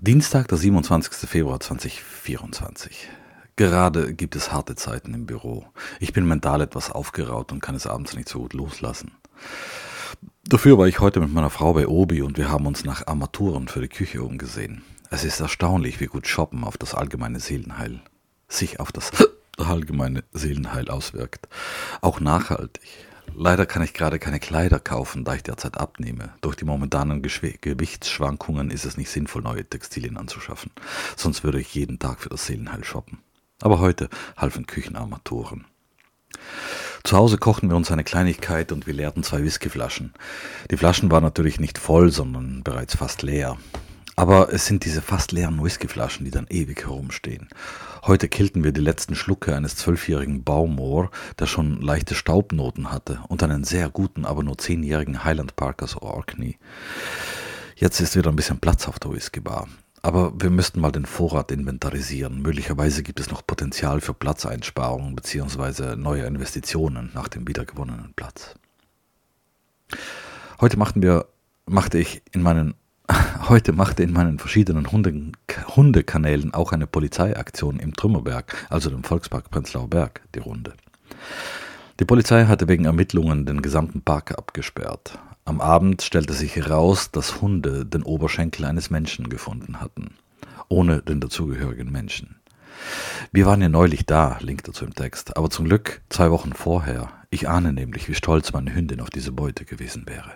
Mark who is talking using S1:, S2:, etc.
S1: Dienstag, der 27. Februar 2024. Gerade gibt es harte Zeiten im Büro. Ich bin mental etwas aufgeraut und kann es abends nicht so gut loslassen. Dafür war ich heute mit meiner Frau bei Obi und wir haben uns nach Armaturen für die Küche umgesehen. Es ist erstaunlich, wie gut Shoppen auf das allgemeine Seelenheil sich auf das allgemeine Seelenheil auswirkt. Auch nachhaltig. Leider kann ich gerade keine Kleider kaufen, da ich derzeit abnehme. Durch die momentanen Geschw Gewichtsschwankungen ist es nicht sinnvoll, neue Textilien anzuschaffen. Sonst würde ich jeden Tag für das Seelenheil shoppen. Aber heute halfen Küchenarmaturen. Zu Hause kochten wir uns eine Kleinigkeit und wir leerten zwei Whiskyflaschen. Die Flaschen waren natürlich nicht voll, sondern bereits fast leer. Aber es sind diese fast leeren Whiskyflaschen, die dann ewig herumstehen. Heute killten wir die letzten Schlucke eines zwölfjährigen Baumor, der schon leichte Staubnoten hatte, und einen sehr guten, aber nur zehnjährigen Highland Parkers Orkney. Jetzt ist wieder ein bisschen Platz auf der Whiskybar. Aber wir müssten mal den Vorrat inventarisieren. Möglicherweise gibt es noch Potenzial für Platzeinsparungen bzw. neue Investitionen nach dem wiedergewonnenen Platz. Heute machten wir, machte ich in meinen Heute machte in meinen verschiedenen Hunde, Hundekanälen auch eine Polizeiaktion im Trümmerberg, also dem Volkspark Prenzlauer Berg, die Runde. Die Polizei hatte wegen Ermittlungen den gesamten Park abgesperrt. Am Abend stellte sich heraus, dass Hunde den Oberschenkel eines Menschen gefunden hatten, ohne den dazugehörigen Menschen. Wir waren ja neulich da, linkt dazu im Text, aber zum Glück zwei Wochen vorher. Ich ahne nämlich, wie stolz meine Hündin auf diese Beute gewesen wäre.